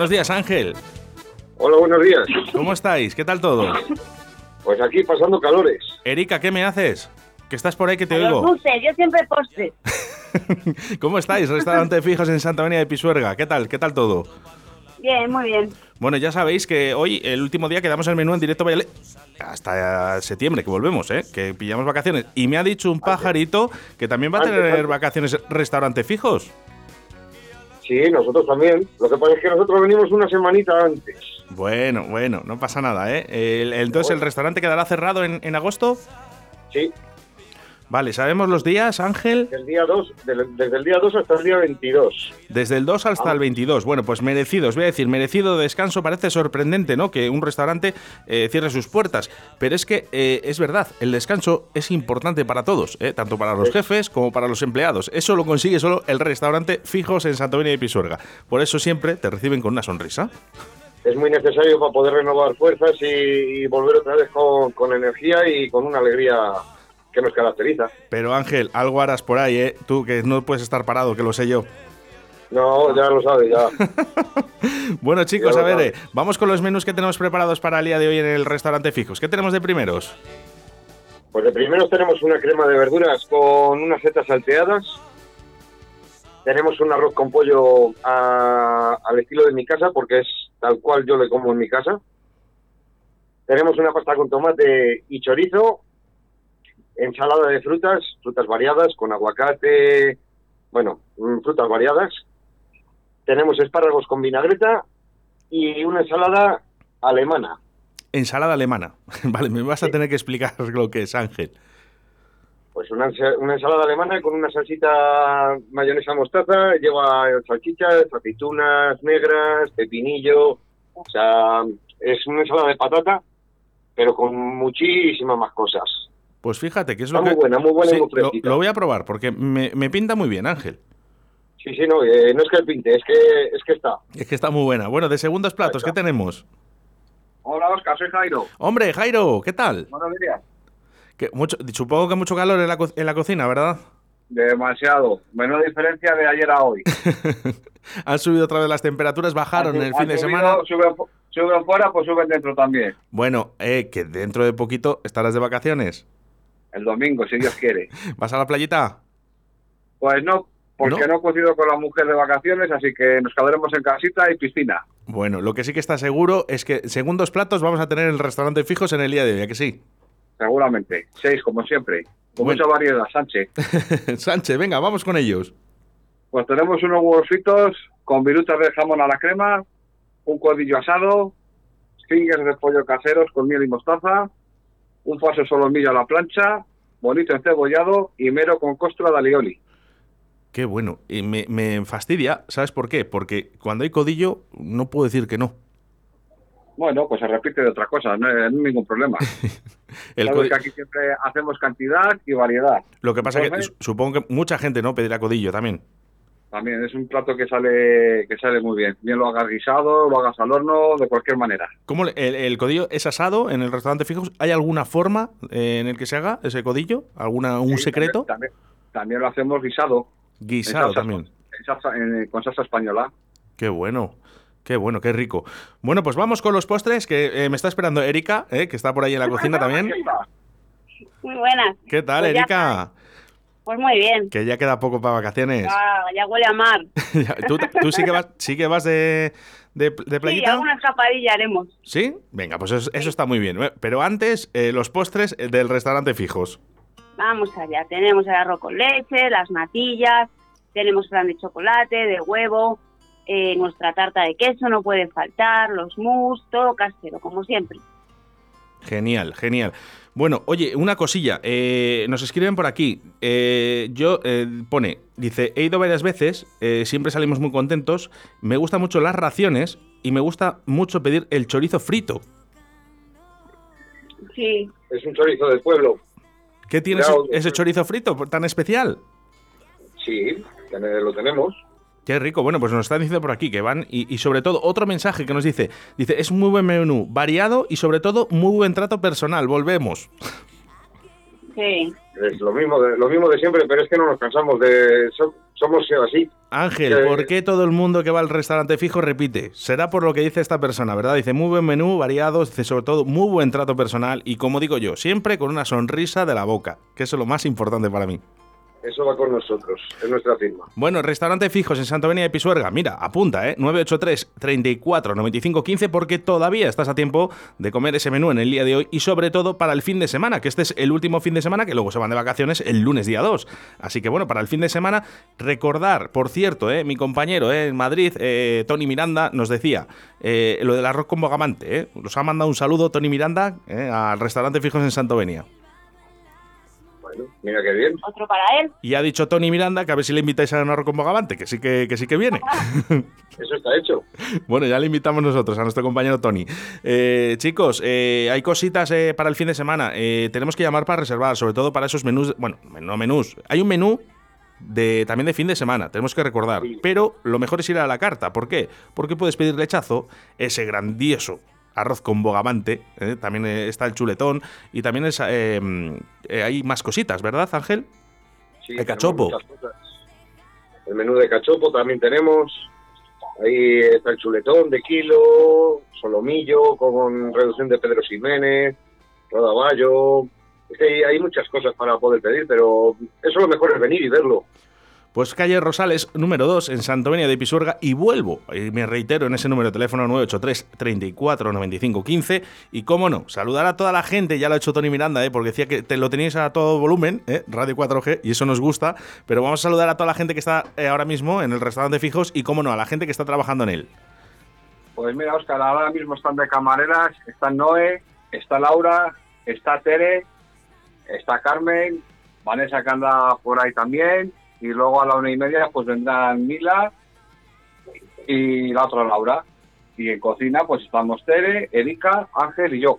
Buenos días, Ángel. Hola, buenos días. ¿Cómo estáis? ¿Qué tal todo? Pues aquí pasando calores. Erika, ¿qué me haces? Que estás por ahí que te A los oigo. dulces, yo siempre postres. ¿Cómo estáis? Restaurante Fijos en Santa María de Pisuerga. ¿Qué tal? ¿Qué tal todo? Bien, muy bien. Bueno, ya sabéis que hoy, el último día, quedamos el menú en directo Valladolid. Hasta septiembre, que volvemos, ¿eh? Que pillamos vacaciones. Y me ha dicho un pajarito que también va a tener vacaciones restaurante fijos. Sí, nosotros también. Lo que pasa es que nosotros venimos una semanita antes. Bueno, bueno, no pasa nada, ¿eh? El- el- entonces, ¿el restaurante quedará cerrado en, en agosto? Sí, Vale, ¿sabemos los días, Ángel? del día 2, del- desde el día 2 hasta el día 22. Desde el 2 hasta el 22. Bueno, pues merecido, os voy a decir, merecido descanso. Parece sorprendente, ¿no? Que un restaurante eh, cierre sus puertas. Pero es que eh, es verdad, el descanso es importante para todos, ¿eh? tanto para los jefes como para los empleados. Eso lo consigue solo el restaurante Fijos en Santovenia y Pisuerga. Por eso siempre te reciben con una sonrisa. Es muy necesario para poder renovar fuerzas y, y volver otra vez con, con energía y con una alegría que nos caracteriza. Pero Ángel, algo harás por ahí, ¿eh? Tú que no puedes estar parado, que lo sé yo. No, ya lo sabes, ya. Bueno, chicos, Ya a ver, eh, vamos con los menús que tenemos preparados para el día de hoy en el restaurante Fijos. ¿Qué tenemos de primeros? Pues de primero tenemos una crema de verduras con unas setas salteadas. Tenemos un arroz con pollo a- al estilo de mi casa, porque es tal cual yo le como en mi casa. Tenemos una pasta con tomate y chorizo. Ensalada de frutas, frutas variadas, con aguacate, bueno, mm, frutas variadas. Tenemos espárragos con vinagreta y una ensalada alemana. Ensalada alemana. Vale, me vas a tener que explicar lo que es, Ángel. Pues una, una ensalada alemana con una salsita mayonesa mostaza, lleva salchichas, aceitunas negras, pepinillo, o sea, es una ensalada de patata, pero con muchísimas más cosas. Pues fíjate que es Está lo muy que... buena, muy buena Sí, muy lo, voy a probar porque me, me pinta muy bien, Ángel. Sí, sí, no, eh, no es que el pinte, es que, es que está. Es que está muy buena. Bueno, de segundos platos, ¿qué tenemos? Hola Oscar, soy Jairo. Hombre, Jairo, ¿qué tal? Buenos días. Que mucho, supongo que mucho calor en la, en la cocina, ¿verdad? Demasiado. Menos diferencia de ayer a hoy. Han subido otra vez las temperaturas, bajaron Han- el fin de subido, semana. Suben, suben fuera, pues suben dentro también. Bueno, eh, que dentro de poquito estarás de vacaciones. El domingo, si Dios quiere. ¿Vas a la playita? Pues no, porque ¿No? he coincido con la mujer de vacaciones, así que nos quedaremos en casita y piscina. Bueno, lo que sí que está seguro es que segundos platos vamos a tener en el restaurante fijos en el día de hoy, ¿a que sí? Seguramente. Seis, como siempre. Con Bueno. mucha variedad, Sánchez. Sánchez, venga, vamos con ellos. Pues tenemos unos huevos fritos con virutas de jamón a la crema, un codillo asado, fingers de pollo caseros con miel y mostaza, un falso solomillo a la plancha, bonito encebollado y mero con costra de alioli. Qué bueno. Y me, me fastidia, ¿sabes por qué? Porque cuando hay codillo no puedo decir que no. Bueno, pues se repite de otra cosa, no hay ningún problema. El codi- que aquí siempre hacemos cantidad y variedad. Lo que pasa es que supongo que mucha gente no pedirá codillo también. También es un plato que sale que sale muy bien. Bien lo hagas guisado, lo hagas al horno, de cualquier manera. ¿Cómo le- el, el codillo es asado en el restaurante fijos? ¿Hay alguna forma eh, en el que se haga ese codillo? ¿Alguna un Sí, secreto? También, también, también lo hacemos guisado. Guisado en salsa- también. en salsa- en- con salsa española. Qué bueno. Qué bueno, qué rico. Bueno, pues vamos con los postres, que eh, me está esperando Erika, eh, que está por ahí en la cocina también. Muy buenas. ¿Qué tal, Pues ya Erika? Pues muy bien. Que ya queda poco para vacaciones. Ah, ya huele a mar. ¿Tú, tú sí que vas, sí que vas de, de, de Sí, playita? alguna escapadilla haremos. ¿Sí? Venga, pues eso, eso está muy bien. Eh, Pero antes, eh, los postres eh, del restaurante fijos. Vamos allá. Tenemos el arroz con leche, las natillas, tenemos flan de chocolate, de huevo, eh, nuestra tarta de queso no puede faltar, los mousse, todo casero, como siempre. Genial, genial. Bueno, oye, una cosilla. eh, nos escriben por aquí. eh, yo, eh, pone, dice, he ido varias veces, eh, siempre salimos muy contentos. Me gustan mucho las raciones y me gusta mucho pedir el chorizo frito. Sí, Es un chorizo del pueblo. ¿Qué tiene Claro. ese, ese chorizo frito tan especial? Sí, que lo tenemos. Qué rico. Bueno, pues nos están diciendo por aquí que van. Y, y sobre todo, otro mensaje que nos dice: dice, es un muy buen menú, variado y sobre todo muy buen trato personal. Volvemos. Sí. Es lo mismo de, lo mismo de siempre, pero es que no nos cansamos de... so- somos así. Ángel, Eh, ¿por qué todo el mundo que va al restaurante fijo repite? Será por lo que dice esta persona, ¿verdad? Dice muy buen menú, variado, dice sobre todo muy buen trato personal y como digo yo, siempre con una sonrisa de la boca, que eso es lo más importante para mí. Eso va con nosotros, es nuestra firma. Bueno, restaurante fijos en Santa Venia de Pisuerga. Mira, apunta, ¿eh? 983 34 95 15 porque todavía estás a tiempo de comer ese menú en el día de hoy y sobre todo para el fin de semana, que este es el último fin de semana que luego se van de vacaciones el lunes día 2. Así que bueno, para el fin de semana recordar, por cierto, ¿eh? mi compañero ¿eh? en Madrid, eh, Tony Miranda, nos decía eh, lo del arroz con bogamante. ¿eh? Nos ha mandado un saludo Tony Miranda ¿eh? al restaurante fijos en Santo Venia. Bueno, mira qué bien. Otro para él. Y ha dicho Tony Miranda que a ver si le invitáis a arroz con bogamante, que sí que, que sí que viene. Eso está hecho. Bueno, ya le invitamos nosotros, a nuestro compañero Tony. Eh, chicos, eh, hay cositas eh, para el fin de semana. Eh, tenemos que llamar para reservar, sobre todo para esos menús. Bueno, no menús. Hay un menú de, también de fin de semana, tenemos que recordar. Sí. Pero lo mejor es ir a la carta. ¿Por qué? Porque puedes pedir lechazo, ese grandioso arroz con bogamante. eh, también eh, está el chuletón. Y también es, eh, eh, hay más cositas, ¿verdad, Ángel? Sí, El cachopo. El menú de cachopo también tenemos. Ahí está el chuletón de kilo, solomillo con reducción de Pedro Ximénez, rodaballo. Es que hay, hay muchas cosas para poder pedir, pero eso lo mejor es venir y verlo. Pues calle Rosales, número 2, en Santovenia de Pisuerga, y vuelvo, y me reitero en ese número de teléfono 983 34 95 15, y cómo no, saludar a toda la gente, ya lo ha hecho Tony Miranda, ¿eh? porque decía que te lo teníais a todo volumen, ¿eh? Radio 4G, y eso nos gusta, pero vamos a saludar a toda la gente que está eh, ahora mismo en el restaurante Fijos, y cómo no, a la gente que está trabajando en él. Pues mira, Óscar, ahora mismo están de camareras, está Noé, está Laura, está Tere, está Carmen, Vanessa que anda por ahí también, y luego a la una y media pues vendrán Mila y la otra Laura. Y en cocina pues estamos Tere, Erika, Ángel y yo.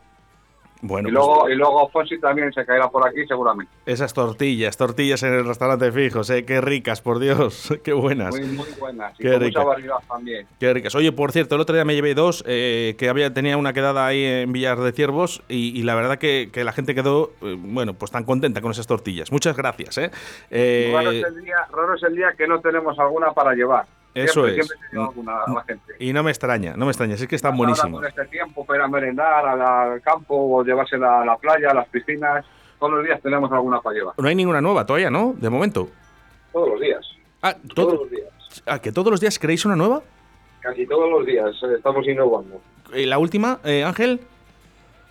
Bueno, y pues luego y luego Fonsi también se caerá por aquí seguramente. esas tortillas, tortillas en el restaurante Fijos, ¿eh? Qué ricas, por Dios, qué buenas. Muy, muy buenas. Y Qué con mucha variedad también. Qué ricas. Oye, por cierto, el otro día me llevé dos, eh, que había, tenía una quedada ahí en Villar de Ciervos y, y la verdad que, que la gente quedó, eh, bueno, pues tan contenta con esas tortillas. Muchas gracias, ¿eh? Eh, Raro, es el día, raro es el día que no tenemos alguna para llevar. Eso Siempre- es. Siempre gente. y no me extraña, no me extraña, es que están buenísimos. con este tiempo para merendar al, campo o a la playa, a las piscinas. Todos los días tenemos alguna para llevar. No hay ninguna nueva todavía, ¿no? De momento. Todos los días. Ah, Todos todo, los días. ah, ¿que todos los días creéis una nueva? Casi todos los días eh, estamos innovando. Eh, la última, eh, Ángel.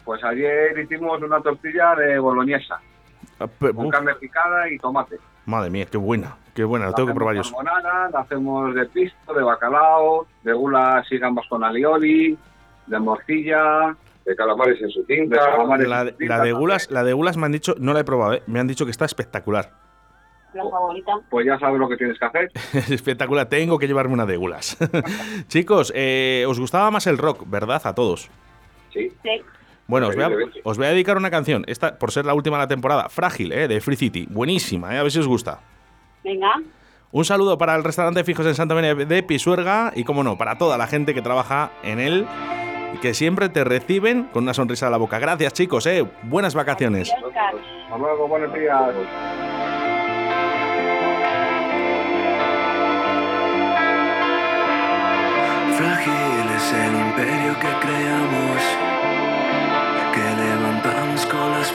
Pues ayer hicimos una tortilla de boloñesa, Ah, con uf, carne picada y tomate. Madre mía, qué buena, qué buena, la tengo que probar yo. la hacemos de pisto, de bacalao, de gulas y gambas con alioli, de morcilla, De calamares en su de tinta. calamares La, en de- tinta la de gulas, la de gulas me han dicho, no la he probado, ¿eh? me han dicho que está espectacular. La favorita. Pues ya sabes lo que tienes que hacer. Espectacular, tengo que llevarme una de gulas. Chicos, eh, os gustaba más el rock, ¿verdad? A todos. Sí. Sí. Bueno, os voy, a, os voy a dedicar una canción, esta por ser la última de la temporada, Frágil, ¿eh? de Free City. Buenísima, ¿eh? a ver si os gusta. Venga. Un saludo para el restaurante Fijos en Santa María de Pisuerga y, como no, para toda la gente que trabaja en él y que siempre te reciben con una sonrisa a la boca. Gracias, chicos, ¿eh? Buenas vacaciones. Hasta luego, buenos días. Frágil es el imperio que creamos,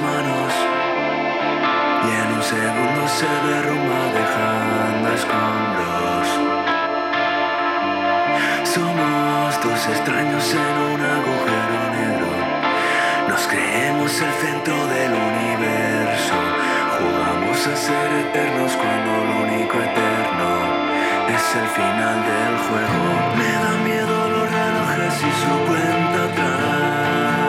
manos y en un segundo se derrumba dejando escombros. Somos dos extraños en un agujero negro, nos creemos el centro del universo, jugamos a ser eternos cuando lo único eterno es el final del juego. Me da miedo los relojes y su cuenta atrás.